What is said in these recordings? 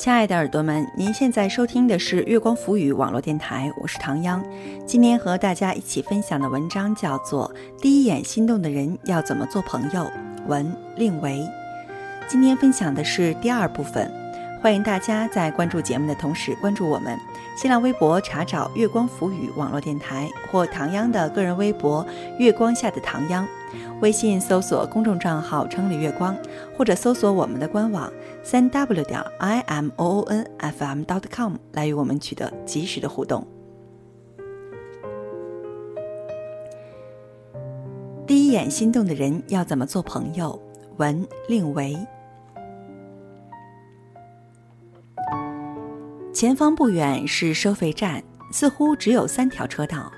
亲爱的耳朵们，您现在收听的是月光浮语网络电台，我是唐央。今天和大家一起分享的文章叫做《第一眼心动的人要怎么做朋友》，文令维。今天分享的是第二部分，欢迎大家在关注节目的同时关注我们。新浪微博查找“月光浮语”网络电台或唐央的个人微博“月光下的唐央”，微信搜索公众账号“城里月光”，或者搜索我们的官网三 w 点 i m o o n f m dot com 来与我们取得及时的互动。第一眼心动的人要怎么做朋友？文令维。前方不远是收费站，似乎只有三条车道，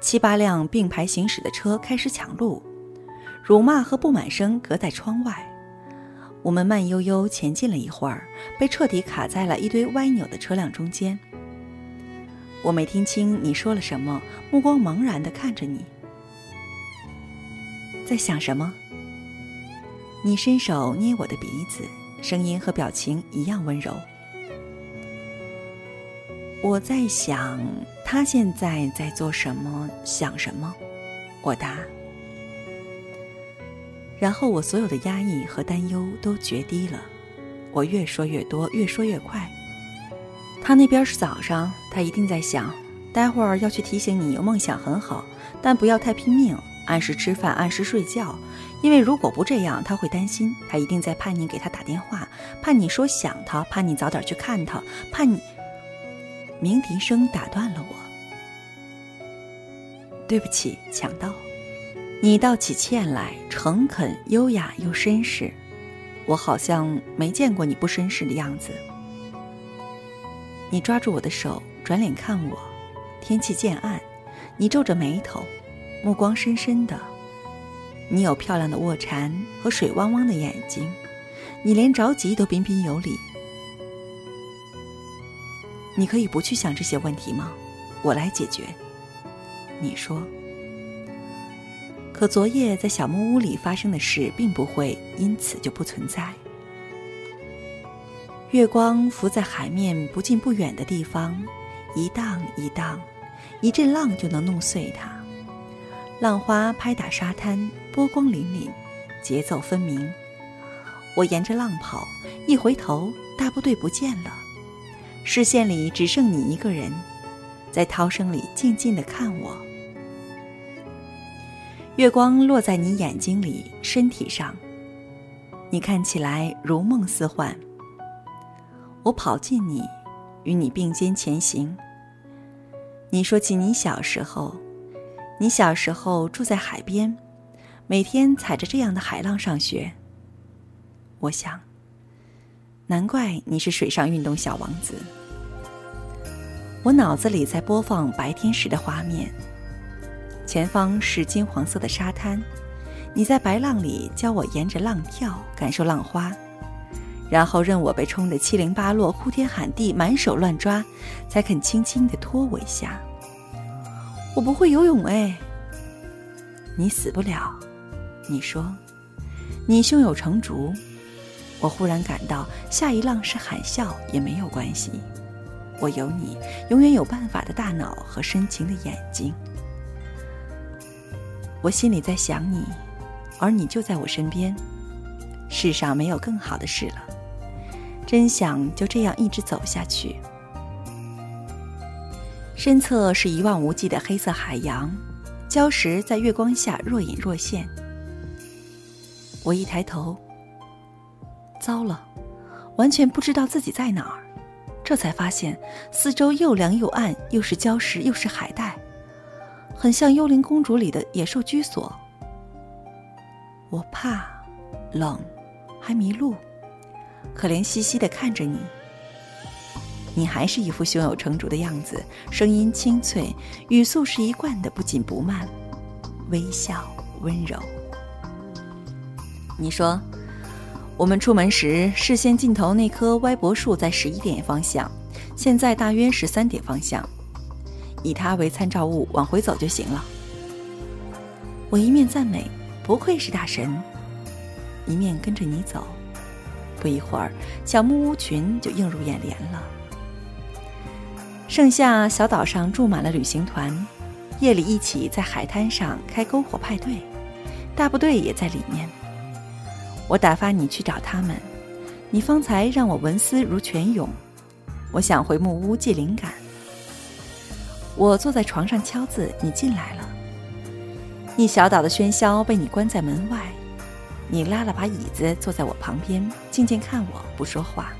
七八辆并排行驶的车开始抢路，辱骂和不满声隔在窗外。我们慢悠悠前进了一会儿，被彻底卡在了一堆歪扭的车辆中间。我没听清你说了什么，目光茫然地看着你，在想什么？你伸手捏我的鼻子，声音和表情一样温柔。我在想，他现在在做什么，想什么？我答。然后我所有的压抑和担忧都决堤了，我越说越多，越说越快。他那边是早上，他一定在想，待会儿要去提醒你，有梦想很好，但不要太拼命，按时吃饭，按时睡觉，因为如果不这样，他会担心，他一定在盼你给他打电话，盼你说想他，盼你早点去看他，盼你。鸣笛声打断了我。对不起，强盗！你道起歉来诚恳、优雅又绅士，我好像没见过你不绅士的样子。你抓住我的手，转脸看我。天气渐暗，你皱着眉头，目光深深的。你有漂亮的卧蚕和水汪汪的眼睛，你连着急都彬彬有礼。你可以不去想这些问题吗？我来解决。你说。可昨夜在小木屋里发生的事，并不会因此就不存在。月光浮在海面不近不远的地方，一荡一荡，一阵浪就能弄碎它。浪花拍打沙滩，波光粼粼，节奏分明。我沿着浪跑，一回头，大部队不见了。视线里只剩你一个人，在涛声里静静的看我。月光落在你眼睛里、身体上，你看起来如梦似幻。我跑近你，与你并肩前行。你说起你小时候，你小时候住在海边，每天踩着这样的海浪上学。我想。难怪你是水上运动小王子。我脑子里在播放白天时的画面，前方是金黄色的沙滩，你在白浪里教我沿着浪跳，感受浪花，然后任我被冲得七零八落，哭天喊地，满手乱抓，才肯轻轻地拖我一下。我不会游泳哎。你死不了，你说，你胸有成竹。我忽然感到，下一浪是海啸也没有关系。我有你，永远有办法的大脑和深情的眼睛。我心里在想你，而你就在我身边。世上没有更好的事了，真想就这样一直走下去。身侧是一望无际的黑色海洋，礁石在月光下若隐若现。我一抬头。糟了，完全不知道自己在哪儿，这才发现四周又凉又暗，又是礁石，又是海带，很像《幽灵公主》里的野兽居所。我怕冷，还迷路，可怜兮兮的看着你。你还是一副胸有成竹的样子，声音清脆，语速是一贯的不紧不慢，微笑温柔。你说。我们出门时，视线尽头那棵歪脖树在十一点方向，现在大约是三点方向。以它为参照物，往回走就行了。我一面赞美，不愧是大神，一面跟着你走。不一会儿，小木屋群就映入眼帘了。盛夏，小岛上住满了旅行团，夜里一起在海滩上开篝火派对，大部队也在里面。我打发你去找他们，你方才让我文思如泉涌，我想回木屋借灵感。我坐在床上敲字，你进来了。一小岛的喧嚣被你关在门外，你拉了把椅子坐在我旁边，静静看我不说话。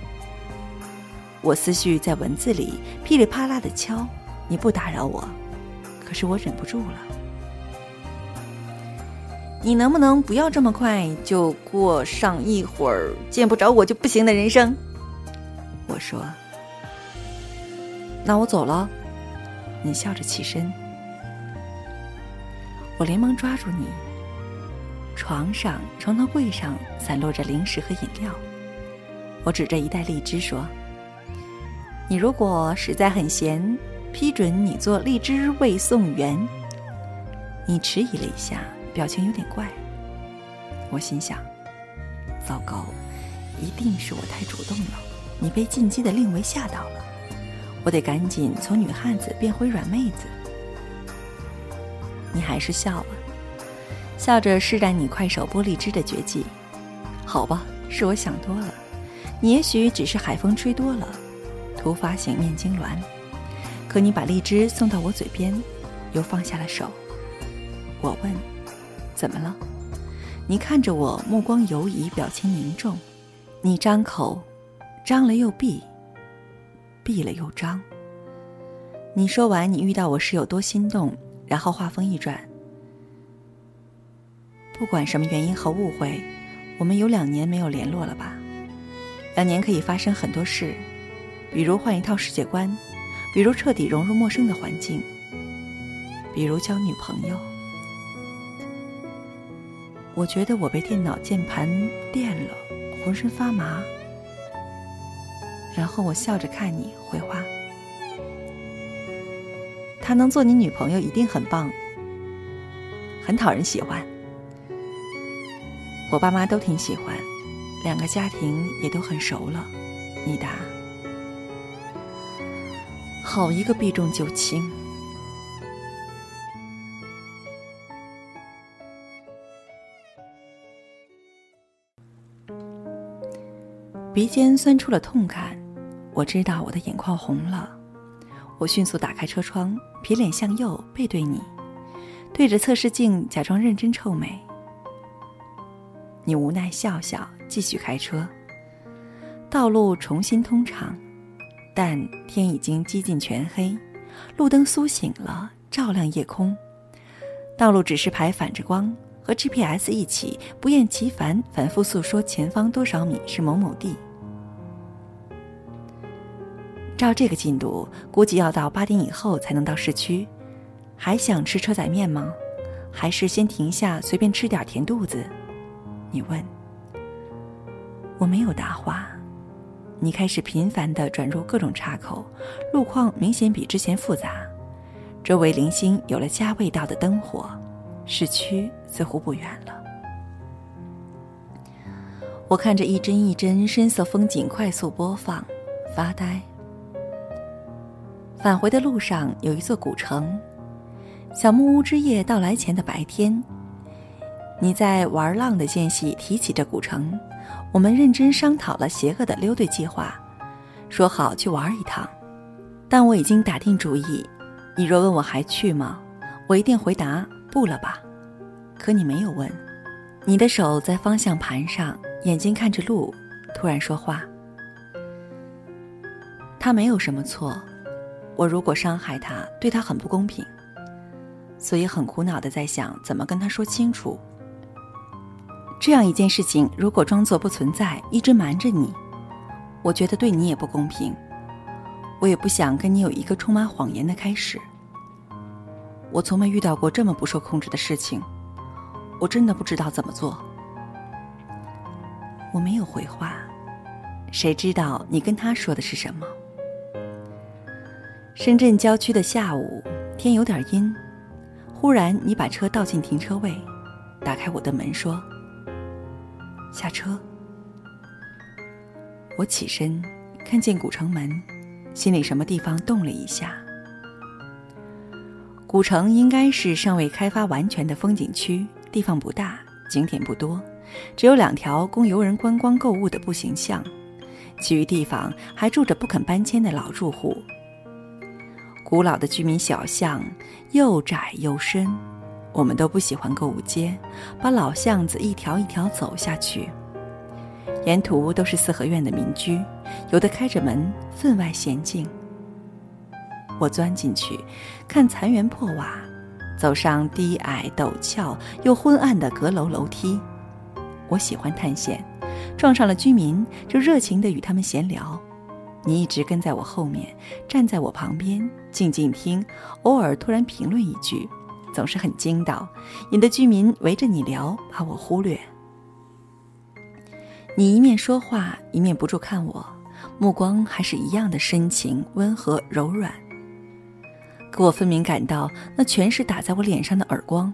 我思绪在文字里噼里啪啦的敲，你不打扰我，可是我忍不住了。你能不能不要这么快就过上一会儿见不着我就不行的人生？我说。那我走了。你笑着起身。我连忙抓住你。床上、床头柜上散落着零食和饮料。我指着一袋荔枝说：“你如果实在很闲，批准你做荔枝味送员。”你迟疑了一下，表情有点怪。我心想：糟糕，一定是我太主动了。你被进击的令维吓到了。我得赶紧从女汉子变回软妹子。你还是笑了，笑着施展你快手剥荔枝的绝技。好吧，是我想多了。你也许只是海风吹多了，突发性面痉挛。可你把荔枝送到我嘴边，又放下了手。我问：“怎么了？”你看着我，目光游移，表情凝重。你张口，张了又闭，闭了又张。你说完你遇到我时有多心动。然后话锋一转，不管什么原因和误会，我们有两年没有联络了吧？两年可以发生很多事，比如换一套世界观，比如彻底融入陌生的环境，比如交女朋友。我觉得我被电脑键盘电了，浑身发麻。然后我笑着看你回话。她能做你女朋友一定很棒，很讨人喜欢。我爸妈都挺喜欢，两个家庭也都很熟了。你答：好一个避重就轻。鼻尖酸出了痛感，我知道我的眼眶红了。我迅速打开车窗，撇脸向右，背对你，对着测试镜假装认真臭美。你无奈笑笑，继续开车。道路重新通畅，但天已经几近全黑，路灯苏醒了，照亮夜空。道路指示牌反着光，和 GPS 一起不厌其烦反复诉说前方多少米是某某地。照这个进度，估计要到八点以后才能到市区。还想吃车仔面吗？还是先停下随便吃点填肚子？你问。我没有答话。你开始频繁地转入各种岔口，路况明显比之前复杂。周围零星有了加味道的灯火，市区似乎不远了。我看着一帧一帧深色风景快速播放，发呆。返回的路上有一座古城，小木屋之夜到来前的白天，你在玩浪的间隙提起这古城，我们认真商讨了邪恶的溜队计划，说好去玩一趟。但我已经打定主意，你若问我还去吗，我一定回答不了吧。可你没有问，你的手在方向盘上，眼睛看着路，突然说话。他没有什么错。我如果伤害他，对他很不公平，所以很苦恼的在想怎么跟他说清楚。这样一件事情，如果装作不存在，一直瞒着你，我觉得对你也不公平。我也不想跟你有一个充满谎言的开始。我从没遇到过这么不受控制的事情，我真的不知道怎么做。我没有回话，谁知道你跟他说的是什么？深圳郊区的下午，天有点阴。忽然，你把车倒进停车位，打开我的门说：“下车。”我起身，看见古城门，心里什么地方动了一下。古城应该是尚未开发完全的风景区，地方不大，景点不多，只有两条供游人观光购物的步行巷，其余地方还住着不肯搬迁的老住户。古老的居民小巷又窄又深，我们都不喜欢购物街，把老巷子一条一条走下去。沿途都是四合院的民居，有的开着门，分外娴静。我钻进去，看残垣破瓦，走上低矮陡峭又昏暗的阁楼楼梯。我喜欢探险，撞上了居民就热情地与他们闲聊。你一直跟在我后面，站在我旁边，静静听，偶尔突然评论一句，总是很惊到，引得居民围着你聊，把我忽略。你一面说话，一面不住看我，目光还是一样的深情、温和、柔软。可我分明感到，那全是打在我脸上的耳光。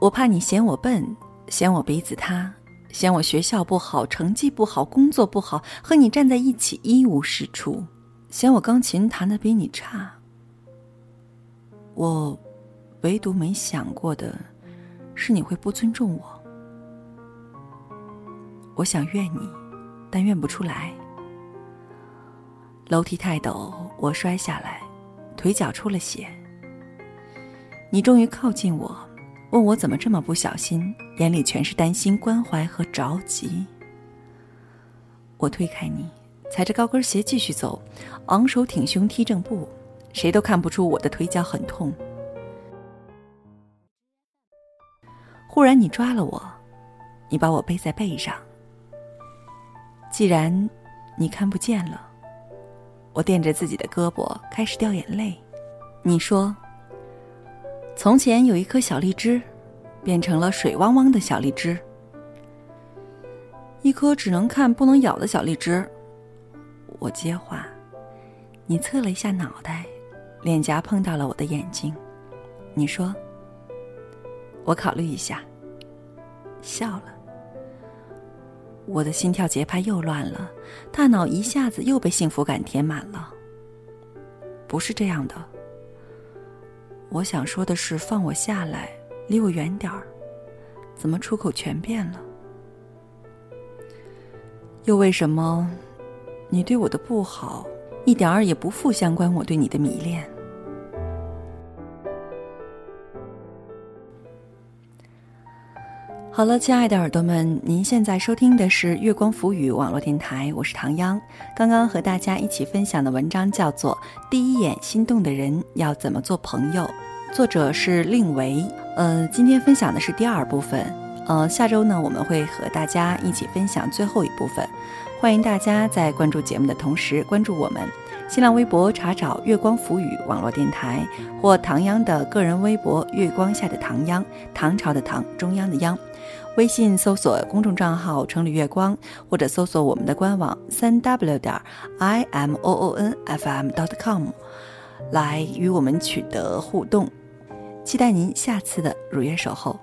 我怕你嫌我笨，嫌我鼻子塌，嫌我学校不好，成绩不好，工作不好，和你站在一起一无是处，嫌我钢琴弹得比你差。我唯独没想过的，是你会不尊重我。我想怨你，但怨不出来。楼梯太陡，我摔下来。腿脚出了血，你终于靠近我，问我怎么这么不小心，眼里全是担心、关怀和着急。我推开你，踩着高跟鞋继续走，昂首挺胸踢正步，谁都看不出我的腿脚很痛。忽然你抓了我，你把我背在背上。既然你看不见了。我垫着自己的胳膊，开始掉眼泪。你说：“从前有一颗小荔枝，变成了水汪汪的小荔枝，一颗只能看不能咬的小荔枝。”我接话，你侧了一下脑袋，脸颊碰到了我的眼睛。你说：“我考虑一下。”笑了。我的心跳节拍又乱了，大脑一下子又被幸福感填满了。不是这样的，我想说的是，放我下来，离我远点儿。怎么出口全变了？又为什么，你对我的不好，一点儿也不负相关我对你的迷恋？好了，亲爱的耳朵们，您现在收听的是月光浮语网络电台，我是唐央。刚刚和大家一起分享的文章叫做《第一眼心动的人要怎么做朋友》，作者是令维。呃，今天分享的是第二部分。呃，下周呢，我们会和大家一起分享最后一部分。欢迎大家在关注节目的同时关注我们。新浪微博查找“月光浮语”网络电台，或唐央的个人微博“月光下的唐央”，唐朝的唐，中央的央。微信搜索公众账号“城里月光”，或者搜索我们的官网“三 w 点 i m o o n f m dot com”，来与我们取得互动。期待您下次的如约守候。